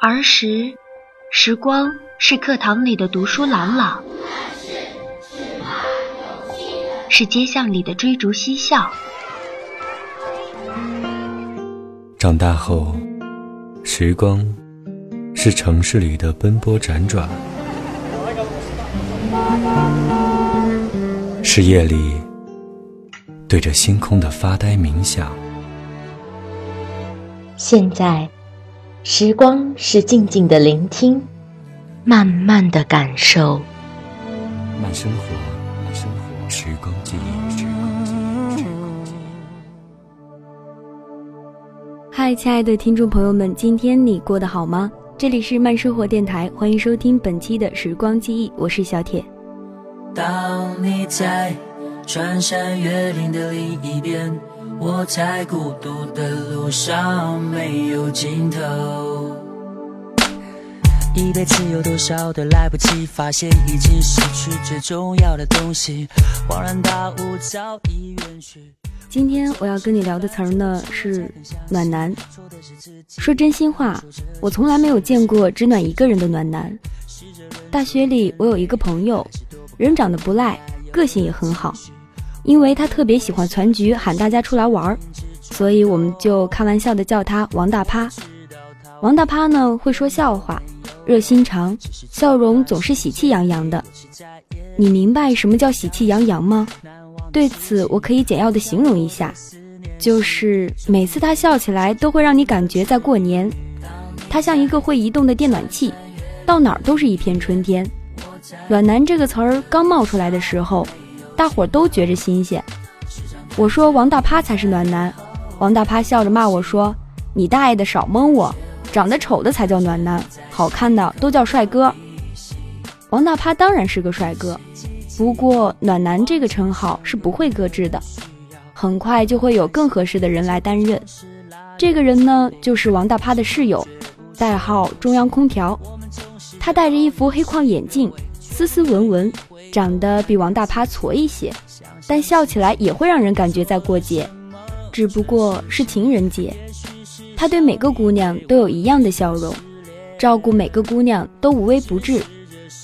儿时，时光是课堂里的读书朗朗，是街巷里的追逐嬉笑。长大后，时光是城市里的奔波辗转，是夜里对着星空的发呆冥想。现在，时光是静静的聆听，慢慢的感受。慢生活，慢生活，时光记忆，时光记忆，时光记忆。嗨，亲爱的听众朋友们，今天你过得好吗？这里是慢生活电台，欢迎收听本期的时光记忆，我是小铁。当你在穿山越岭的另一边，我在孤独的路上没有尽头。一辈子有多少的来不及，发现已经失去最重要的东西，恍然大悟早已远去。今天我要跟你聊的词儿呢是暖男。说真心话，我从来没有见过只暖一个人的暖男。大学里我有一个朋友，人长得不赖，个性也很好，因为他特别喜欢攒局喊大家出来玩儿，所以我们就开玩笑的叫他王大趴。王大趴呢会说笑话，热心肠，笑容总是喜气洋洋的。你明白什么叫喜气洋洋吗？对此，我可以简要的形容一下，就是每次他笑起来，都会让你感觉在过年。他像一个会移动的电暖器，到哪儿都是一片春天。暖男这个词儿刚冒出来的时候，大伙儿都觉着新鲜。我说王大趴才是暖男，王大趴笑着骂我说：“你大爷的，少蒙我！长得丑的才叫暖男，好看的都叫帅哥。”王大趴当然是个帅哥。不过，暖男这个称号是不会搁置的，很快就会有更合适的人来担任。这个人呢，就是王大趴的室友，代号中央空调。他戴着一副黑框眼镜，斯斯文文，长得比王大趴矬一些，但笑起来也会让人感觉在过节，只不过是情人节。他对每个姑娘都有一样的笑容，照顾每个姑娘都无微不至。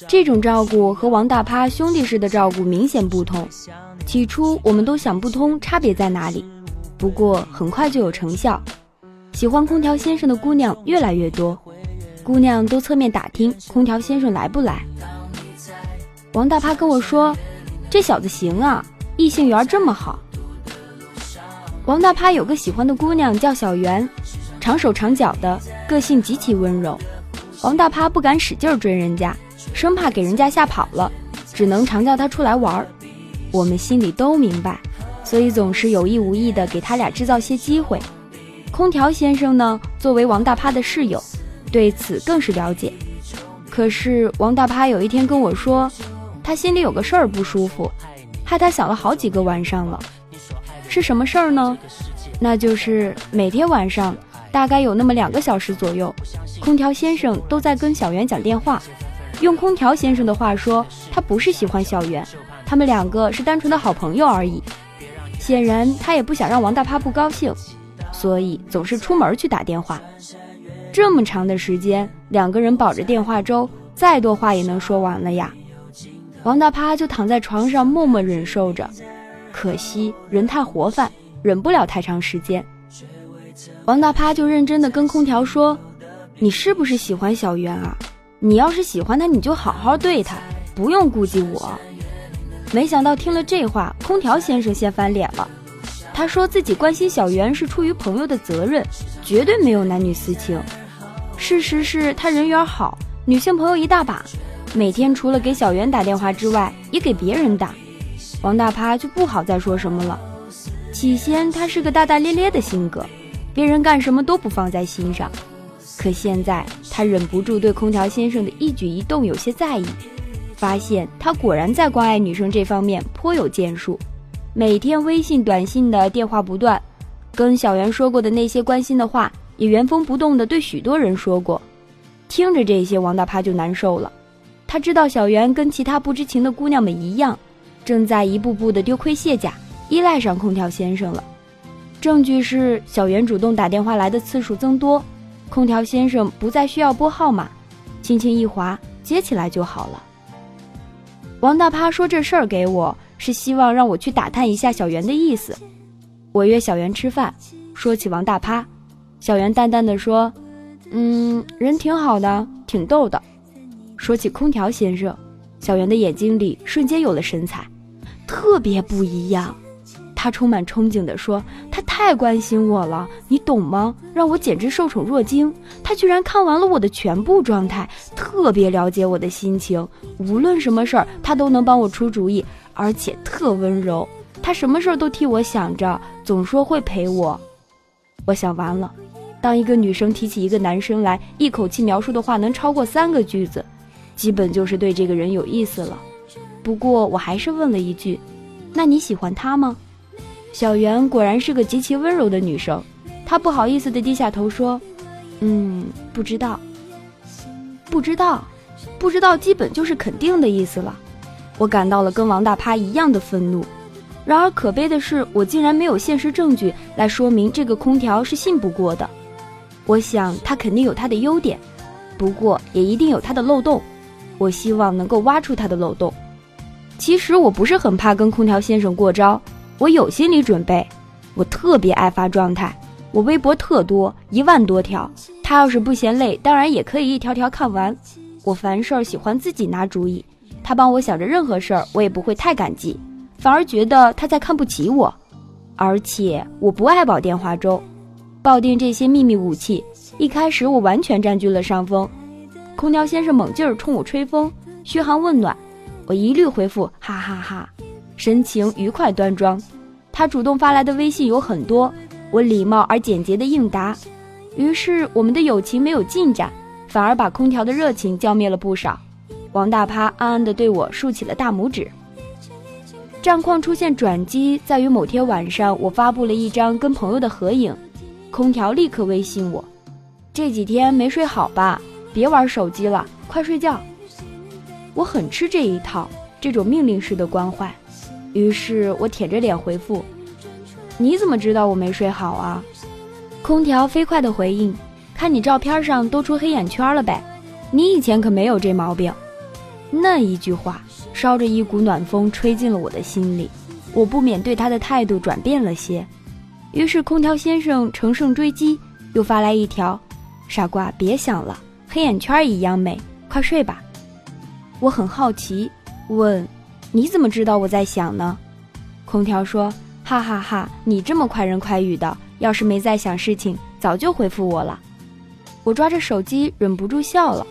这种照顾和王大趴兄弟式的照顾明显不同。起初我们都想不通差别在哪里，不过很快就有成效。喜欢空调先生的姑娘越来越多，姑娘都侧面打听空调先生来不来。王大趴跟我说：“这小子行啊，异性缘这么好。”王大趴有个喜欢的姑娘叫小圆，长手长脚的，个性极其温柔。王大趴不敢使劲追人家。生怕给人家吓跑了，只能常叫他出来玩儿。我们心里都明白，所以总是有意无意的给他俩制造些机会。空调先生呢，作为王大趴的室友，对此更是了解。可是王大趴有一天跟我说，他心里有个事儿不舒服，害他想了好几个晚上了。是什么事儿呢？那就是每天晚上大概有那么两个小时左右，空调先生都在跟小袁讲电话。用空调先生的话说，他不是喜欢小圆，他们两个是单纯的好朋友而已。显然，他也不想让王大趴不高兴，所以总是出门去打电话。这么长的时间，两个人保着电话粥，再多话也能说完了呀。王大趴就躺在床上默默忍受着，可惜人太活泛，忍不了太长时间。王大趴就认真的跟空调说：“你是不是喜欢小圆啊？”你要是喜欢他，你就好好对他，不用顾及我。没想到听了这话，空调先生先翻脸了。他说自己关心小圆是出于朋友的责任，绝对没有男女私情。事实是他人缘好，女性朋友一大把，每天除了给小圆打电话之外，也给别人打。王大趴就不好再说什么了。起先他是个大大咧咧的性格，别人干什么都不放在心上。可现在他忍不住对空调先生的一举一动有些在意，发现他果然在关爱女生这方面颇有建树，每天微信、短信的电话不断，跟小袁说过的那些关心的话也原封不动的对许多人说过。听着这些，王大趴就难受了。他知道小袁跟其他不知情的姑娘们一样，正在一步步的丢盔卸甲，依赖上空调先生了。证据是小袁主动打电话来的次数增多。空调先生不再需要拨号码，轻轻一划接起来就好了。王大趴说这事儿给我是希望让我去打探一下小袁的意思。我约小袁吃饭，说起王大趴，小袁淡淡的说：“嗯，人挺好的，挺逗的。”说起空调先生，小袁的眼睛里瞬间有了神采，特别不一样。他充满憧憬地说：“他太关心我了，你懂吗？让我简直受宠若惊。他居然看完了我的全部状态，特别了解我的心情。无论什么事儿，他都能帮我出主意，而且特温柔。他什么事儿都替我想着，总说会陪我。我想完了，当一个女生提起一个男生来，一口气描述的话能超过三个句子，基本就是对这个人有意思了。不过我还是问了一句：那你喜欢他吗？”小圆果然是个极其温柔的女生，她不好意思地低下头说：“嗯，不知道，不知道，不知道，基本就是肯定的意思了。”我感到了跟王大趴一样的愤怒。然而可悲的是，我竟然没有现实证据来说明这个空调是信不过的。我想他肯定有他的优点，不过也一定有他的漏洞。我希望能够挖出他的漏洞。其实我不是很怕跟空调先生过招。我有心理准备，我特别爱发状态，我微博特多，一万多条。他要是不嫌累，当然也可以一条条看完。我凡事喜欢自己拿主意，他帮我想着任何事儿，我也不会太感激，反而觉得他在看不起我。而且我不爱煲电话粥，抱定这些秘密武器，一开始我完全占据了上风。空调先生猛劲儿冲我吹风，嘘寒问暖，我一律回复哈哈哈。神情愉快端庄，他主动发来的微信有很多，我礼貌而简洁的应答，于是我们的友情没有进展，反而把空调的热情浇灭了不少。王大趴暗暗地对我竖起了大拇指。战况出现转机，在于某天晚上，我发布了一张跟朋友的合影，空调立刻微信我：“这几天没睡好吧？别玩手机了，快睡觉。”我很吃这一套，这种命令式的关怀。于是我舔着脸回复：“你怎么知道我没睡好啊？”空调飞快的回应：“看你照片上都出黑眼圈了呗，你以前可没有这毛病。”那一句话烧着一股暖风吹进了我的心里，我不免对他的态度转变了些。于是空调先生乘胜追击，又发来一条：“傻瓜，别想了，黑眼圈一样美，快睡吧。”我很好奇，问。你怎么知道我在想呢？空调说：“哈哈哈，你这么快人快语的，要是没在想事情，早就回复我了。”我抓着手机忍不住笑了。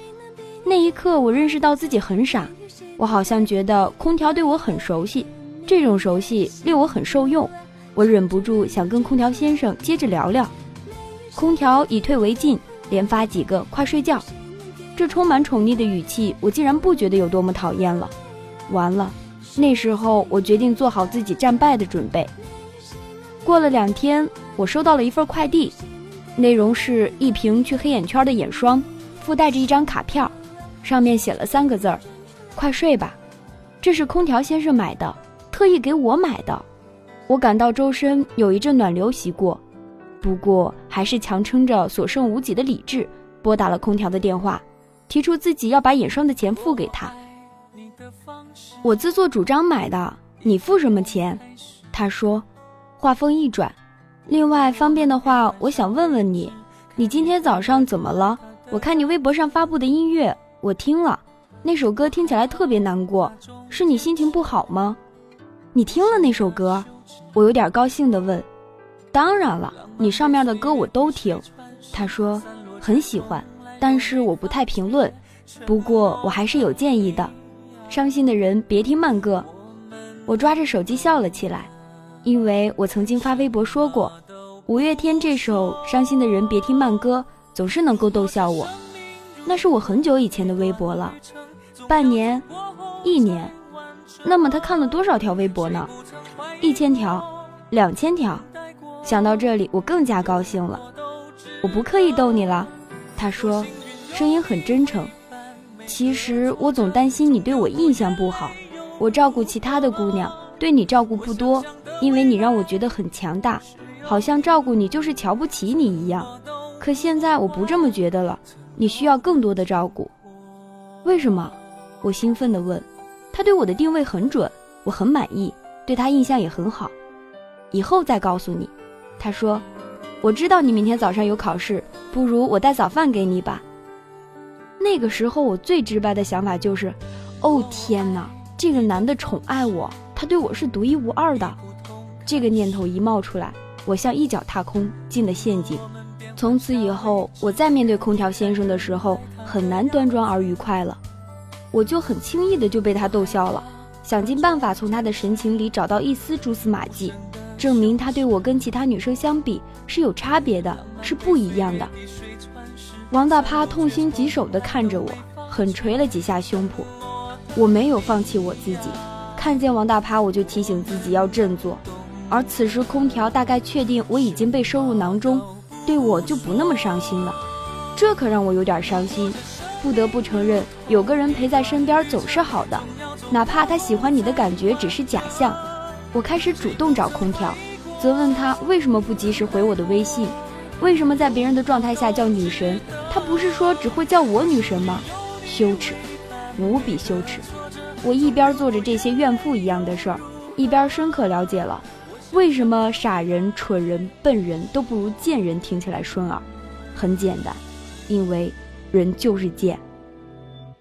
那一刻，我认识到自己很傻。我好像觉得空调对我很熟悉，这种熟悉令我很受用。我忍不住想跟空调先生接着聊聊。空调以退为进，连发几个“快睡觉”，这充满宠溺的语气，我竟然不觉得有多么讨厌了。完了。那时候，我决定做好自己战败的准备。过了两天，我收到了一份快递，内容是一瓶去黑眼圈的眼霜，附带着一张卡片，上面写了三个字儿：“快睡吧。”这是空调先生买的，特意给我买的。我感到周身有一阵暖流袭过，不过还是强撑着所剩无几的理智，拨打了空调的电话，提出自己要把眼霜的钱付给他。我自作主张买的，你付什么钱？他说。话锋一转，另外方便的话，我想问问你，你今天早上怎么了？我看你微博上发布的音乐，我听了，那首歌听起来特别难过，是你心情不好吗？你听了那首歌？我有点高兴地问。当然了，你上面的歌我都听。他说很喜欢，但是我不太评论。不过我还是有建议的。伤心的人别听慢歌，我抓着手机笑了起来，因为我曾经发微博说过，五月天这首《伤心的人别听慢歌》总是能够逗笑我。那是我很久以前的微博了，半年、一年，那么他看了多少条微博呢？一千条、两千条。想到这里，我更加高兴了。我不刻意逗你了，他说，声音很真诚。其实我总担心你对我印象不好，我照顾其他的姑娘，对你照顾不多，因为你让我觉得很强大，好像照顾你就是瞧不起你一样。可现在我不这么觉得了，你需要更多的照顾。为什么？我兴奋地问。他对我的定位很准，我很满意，对他印象也很好。以后再告诉你。他说：“我知道你明天早上有考试，不如我带早饭给你吧。”那个时候我最直白的想法就是：“哦天哪，这个男的宠爱我，他对我是独一无二的。”这个念头一冒出来，我像一脚踏空，进了陷阱。从此以后，我再面对空调先生的时候，很难端庄而愉快了。我就很轻易的就被他逗笑了，想尽办法从他的神情里找到一丝蛛丝马迹，证明他对我跟其他女生相比是有差别的，是不一样的。王大趴痛心疾首地看着我，狠捶了几下胸脯。我没有放弃我自己，看见王大趴我就提醒自己要振作。而此时空调大概确定我已经被收入囊中，对我就不那么伤心了。这可让我有点伤心。不得不承认，有个人陪在身边总是好的，哪怕他喜欢你的感觉只是假象。我开始主动找空调，责问他为什么不及时回我的微信，为什么在别人的状态下叫女神，他不是说只会叫我女神吗？羞耻，无比羞耻。我一边做着这些怨妇一样的事儿，一边深刻了解了，为什么傻人、蠢人、笨人都不如贱人听起来顺耳。很简单，因为。人就是贱。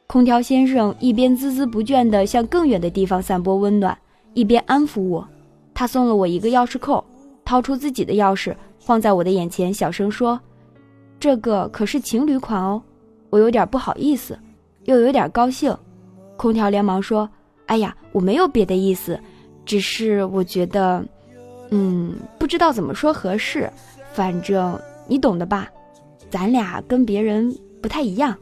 空调先生一边孜孜不倦地向更远的地方散播温暖，一边安抚我。他送了我一个钥匙扣，掏出自己的钥匙放在我的眼前，小声说：“这个可是情侣款哦。”我有点不好意思，又有点高兴。空调连忙说：“哎呀，我没有别的意思，只是我觉得，嗯，不知道怎么说合适。反正你懂的吧，咱俩跟别人。”不太一样，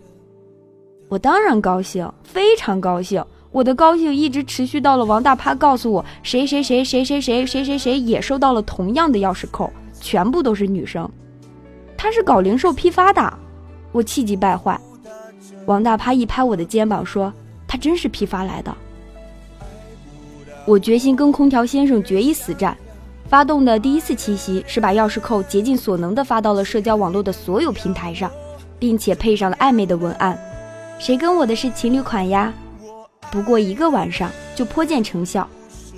我当然高兴，非常高兴。我的高兴一直持续到了王大趴告诉我，谁谁谁谁谁谁谁谁谁也收到了同样的钥匙扣，全部都是女生。他是搞零售批发的，我气急败坏。王大趴一拍我的肩膀说：“他真是批发来的。”我决心跟空调先生决一死战。发动的第一次奇袭是把钥匙扣竭尽所能的发到了社交网络的所有平台上。并且配上了暧昧的文案，谁跟我的是情侣款呀？不过一个晚上就颇见成效，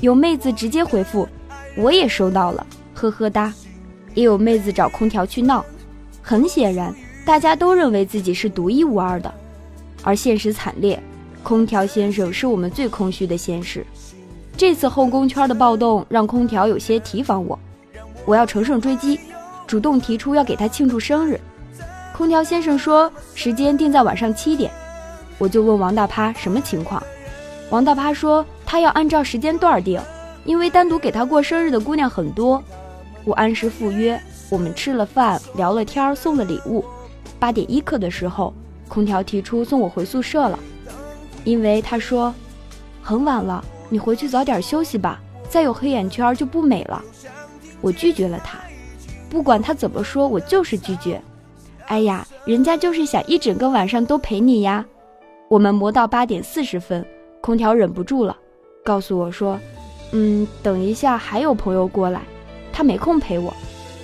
有妹子直接回复，我也收到了，呵呵哒。也有妹子找空调去闹，很显然大家都认为自己是独一无二的，而现实惨烈，空调先生是我们最空虚的现实。这次后宫圈的暴动让空调有些提防我，我要乘胜追击，主动提出要给他庆祝生日。空调先生说时间定在晚上七点，我就问王大趴什么情况。王大趴说他要按照时间段定，因为单独给他过生日的姑娘很多。我按时赴约，我们吃了饭，聊了天，送了礼物。八点一刻的时候，空调提出送我回宿舍了，因为他说很晚了，你回去早点休息吧，再有黑眼圈就不美了。我拒绝了他，不管他怎么说，我就是拒绝。哎呀，人家就是想一整个晚上都陪你呀。我们磨到八点四十分，空调忍不住了，告诉我说：“嗯，等一下还有朋友过来，他没空陪我。”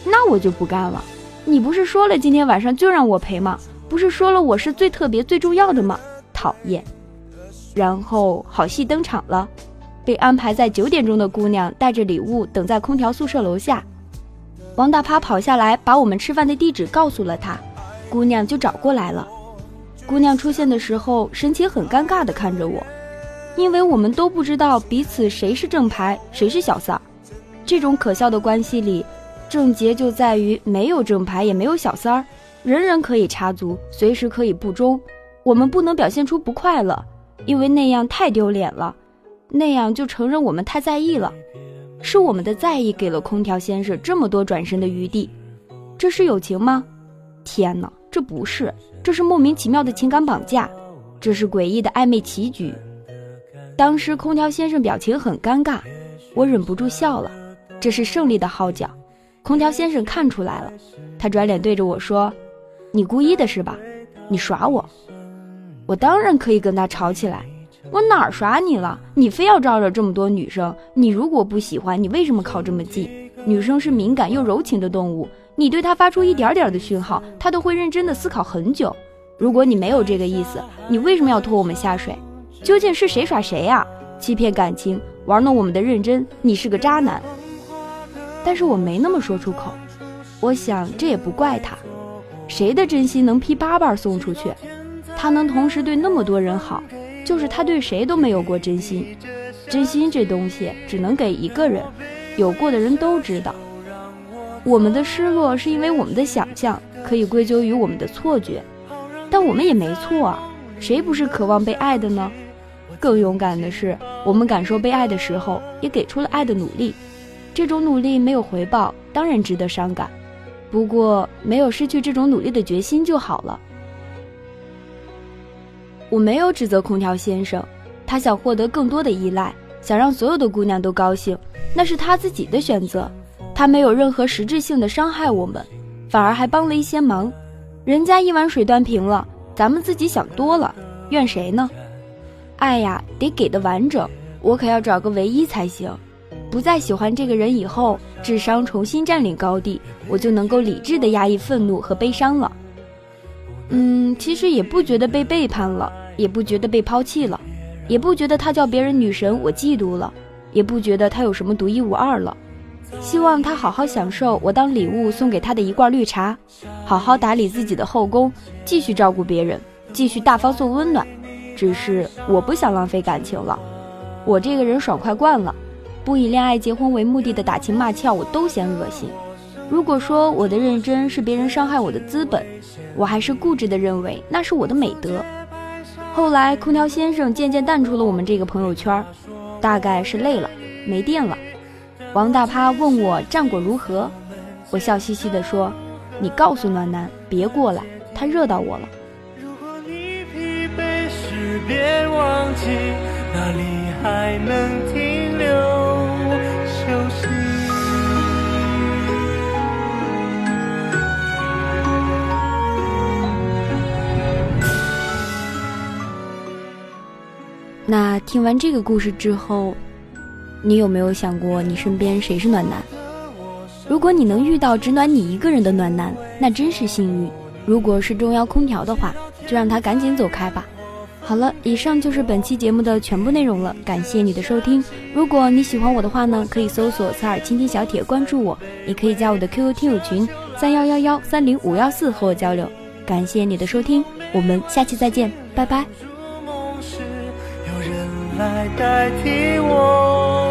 那我就不干了。你不是说了今天晚上就让我陪吗？不是说了我是最特别、最重要的吗？讨厌。然后好戏登场了，被安排在九点钟的姑娘带着礼物等在空调宿舍楼下。王大趴跑下来，把我们吃饭的地址告诉了他。姑娘就找过来了。姑娘出现的时候，神情很尴尬地看着我，因为我们都不知道彼此谁是正牌，谁是小三儿。这种可笑的关系里，症结就在于没有正牌，也没有小三儿，人人可以插足，随时可以不忠。我们不能表现出不快乐，因为那样太丢脸了，那样就承认我们太在意了。是我们的在意给了空调先生这么多转身的余地，这是友情吗？天哪！这不是，这是莫名其妙的情感绑架，这是诡异的暧昧棋局。当时空调先生表情很尴尬，我忍不住笑了。这是胜利的号角，空调先生看出来了，他转脸对着我说：“你故意的是吧？你耍我？我当然可以跟他吵起来。我哪儿耍你了？你非要招惹这么多女生？你如果不喜欢，你为什么靠这么近？女生是敏感又柔情的动物。”你对他发出一点点的讯号，他都会认真的思考很久。如果你没有这个意思，你为什么要拖我们下水？究竟是谁耍谁呀？欺骗感情，玩弄我们的认真，你是个渣男。但是我没那么说出口，我想这也不怪他。谁的真心能批八瓣送出去？他能同时对那么多人好，就是他对谁都没有过真心。真心这东西只能给一个人，有过的人都知道。我们的失落是因为我们的想象可以归咎于我们的错觉，但我们也没错啊，谁不是渴望被爱的呢？更勇敢的是，我们感受被爱的时候，也给出了爱的努力，这种努力没有回报，当然值得伤感，不过没有失去这种努力的决心就好了。我没有指责空调先生，他想获得更多的依赖，想让所有的姑娘都高兴，那是他自己的选择。他没有任何实质性的伤害我们，反而还帮了一些忙。人家一碗水端平了，咱们自己想多了，怨谁呢？爱呀，得给的完整，我可要找个唯一才行。不再喜欢这个人以后，智商重新占领高地，我就能够理智的压抑愤怒和悲伤了。嗯，其实也不觉得被背叛了，也不觉得被抛弃了，也不觉得他叫别人女神我嫉妒了，也不觉得他有什么独一无二了。希望他好好享受我当礼物送给他的一罐绿茶，好好打理自己的后宫，继续照顾别人，继续大方送温暖。只是我不想浪费感情了，我这个人爽快惯了，不以恋爱结婚为目的的打情骂俏我都嫌恶心。如果说我的认真是别人伤害我的资本，我还是固执的认为那是我的美德。后来空调先生渐渐淡出了我们这个朋友圈，大概是累了，没电了。王大趴问我战果如何，我笑嘻嘻地说：“你告诉暖男别过来，他热到我了。”如果你疲惫时别忘记，哪里还能停留休息。那听完这个故事之后。你有没有想过，你身边谁是暖男？如果你能遇到只暖你一个人的暖男，那真是幸运。如果是中央空调的话，就让他赶紧走开吧。好了，以上就是本期节目的全部内容了，感谢你的收听。如果你喜欢我的话呢，可以搜索“侧耳倾听小铁”关注我，也可以加我的 QQ 听友群三幺幺幺三零五幺四和我交流。感谢你的收听，我们下期再见，拜拜。来代替我。